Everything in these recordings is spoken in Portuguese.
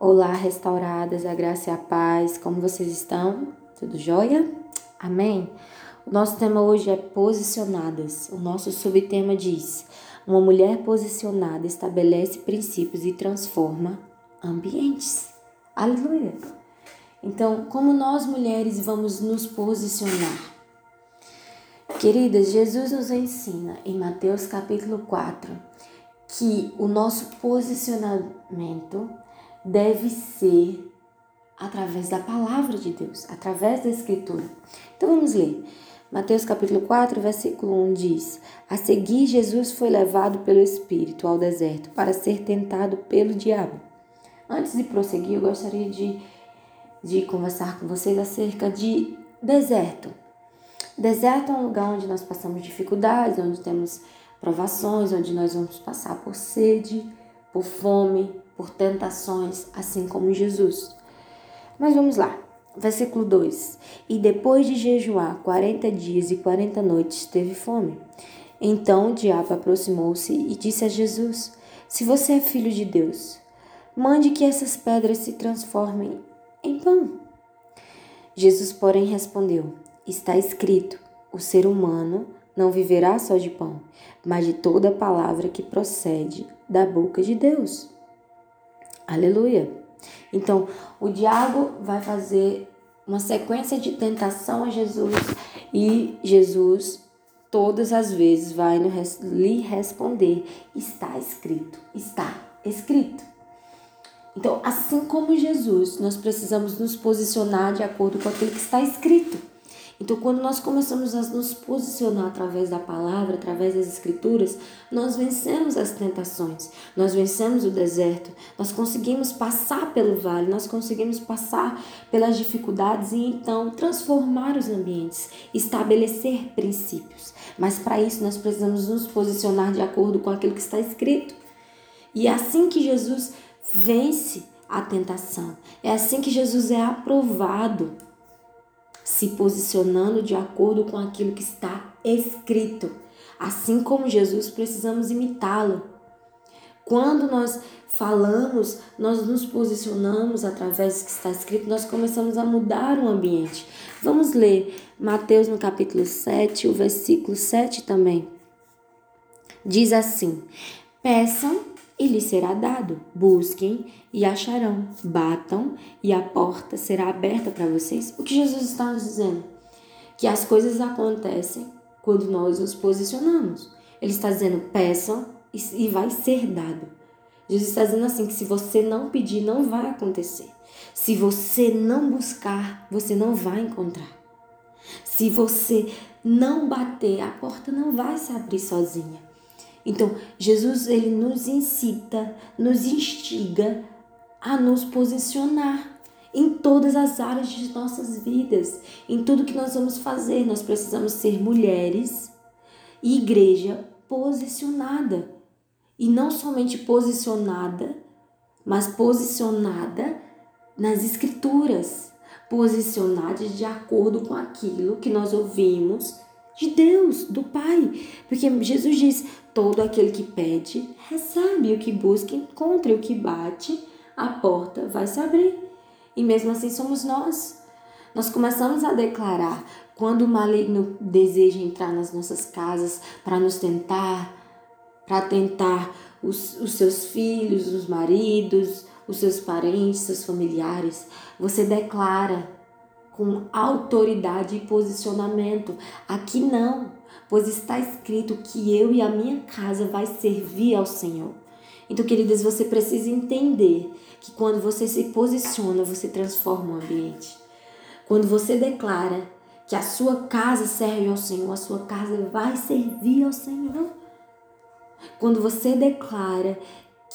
Olá, restauradas, a graça e a paz, como vocês estão? Tudo jóia? Amém? O nosso tema hoje é posicionadas. O nosso subtema diz: Uma mulher posicionada estabelece princípios e transforma ambientes. Aleluia! Então, como nós mulheres vamos nos posicionar? Queridas, Jesus nos ensina em Mateus capítulo 4 que o nosso posicionamento deve ser através da palavra de Deus, através da Escritura. Então vamos ler. Mateus capítulo 4, versículo 1 diz: A seguir, Jesus foi levado pelo Espírito ao deserto para ser tentado pelo diabo. Antes de prosseguir, eu gostaria de, de conversar com vocês acerca de deserto. Deserto é um lugar onde nós passamos dificuldades, onde temos provações, onde nós vamos passar por sede, por fome, por tentações, assim como Jesus. Mas vamos lá. Versículo 2: E depois de jejuar quarenta dias e quarenta noites, teve fome. Então o diabo aproximou-se e disse a Jesus: Se você é filho de Deus, mande que essas pedras se transformem em pão. Jesus, porém, respondeu: Está escrito: o ser humano não viverá só de pão, mas de toda palavra que procede da boca de Deus. Aleluia. Então, o diabo vai fazer uma sequência de tentação a Jesus e Jesus todas as vezes vai lhe responder: está escrito, está escrito. Então, assim como Jesus, nós precisamos nos posicionar de acordo com aquilo que está escrito. Então, quando nós começamos a nos posicionar através da palavra, através das escrituras, nós vencemos as tentações, nós vencemos o deserto, nós conseguimos passar pelo vale, nós conseguimos passar pelas dificuldades e então transformar os ambientes, estabelecer princípios. Mas para isso nós precisamos nos posicionar de acordo com aquilo que está escrito. E é assim que Jesus vence a tentação. É assim que Jesus é aprovado se posicionando de acordo com aquilo que está escrito. Assim como Jesus, precisamos imitá-lo. Quando nós falamos, nós nos posicionamos através do que está escrito, nós começamos a mudar o ambiente. Vamos ler Mateus no capítulo 7, o versículo 7 também. Diz assim: Peçam e lhe será dado. Busquem e acharão. Batam e a porta será aberta para vocês. O que Jesus está nos dizendo? Que as coisas acontecem quando nós nos posicionamos. Ele está dizendo: peçam e vai ser dado. Jesus está dizendo assim: que se você não pedir, não vai acontecer. Se você não buscar, você não vai encontrar. Se você não bater, a porta não vai se abrir sozinha. Então, Jesus ele nos incita, nos instiga a nos posicionar em todas as áreas de nossas vidas, em tudo que nós vamos fazer. Nós precisamos ser mulheres e igreja posicionada. E não somente posicionada, mas posicionada nas escrituras, posicionada de acordo com aquilo que nós ouvimos de Deus, do Pai. Porque Jesus diz: todo aquele que pede, recebe, o que busca, encontra, o que bate, a porta vai se abrir. E mesmo assim somos nós. Nós começamos a declarar quando o maligno deseja entrar nas nossas casas para nos tentar, para tentar os, os seus filhos, os maridos, os seus parentes, seus familiares. Você declara com autoridade e posicionamento. Aqui não, pois está escrito que eu e a minha casa vai servir ao Senhor. Então, queridas, você precisa entender que quando você se posiciona, você transforma o ambiente. Quando você declara que a sua casa serve ao Senhor, a sua casa vai servir ao Senhor. Quando você declara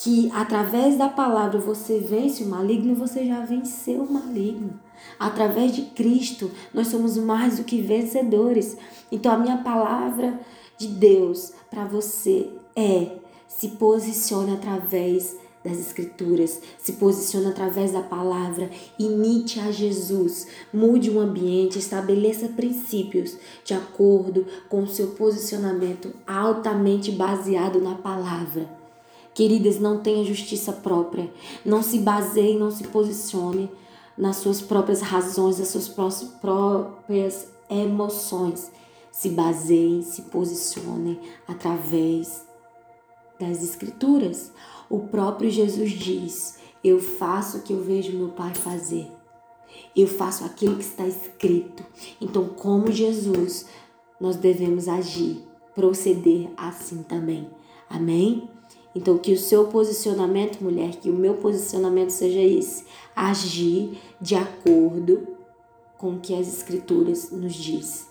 que através da palavra você vence o maligno, você já venceu o maligno. Através de Cristo, nós somos mais do que vencedores. Então, a minha palavra de Deus para você é: se posicione através das Escrituras, se posicione através da palavra, imite a Jesus, mude o ambiente, estabeleça princípios de acordo com o seu posicionamento altamente baseado na palavra Queridas, não tenha justiça própria. Não se baseie, não se posicione nas suas próprias razões, nas suas próprias emoções. Se baseiem, se posicionem através das Escrituras. O próprio Jesus diz: Eu faço o que eu vejo meu Pai fazer. Eu faço aquilo que está escrito. Então, como Jesus, nós devemos agir, proceder assim também. Amém? Então, que o seu posicionamento, mulher, que o meu posicionamento seja esse: agir de acordo com o que as Escrituras nos diz,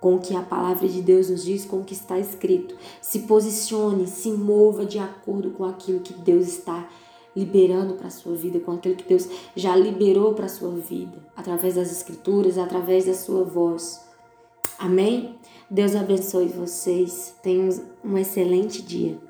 com o que a palavra de Deus nos diz, com o que está escrito. Se posicione, se mova de acordo com aquilo que Deus está liberando para a sua vida, com aquilo que Deus já liberou para a sua vida, através das Escrituras, através da sua voz. Amém? Deus abençoe vocês. Tenham um excelente dia.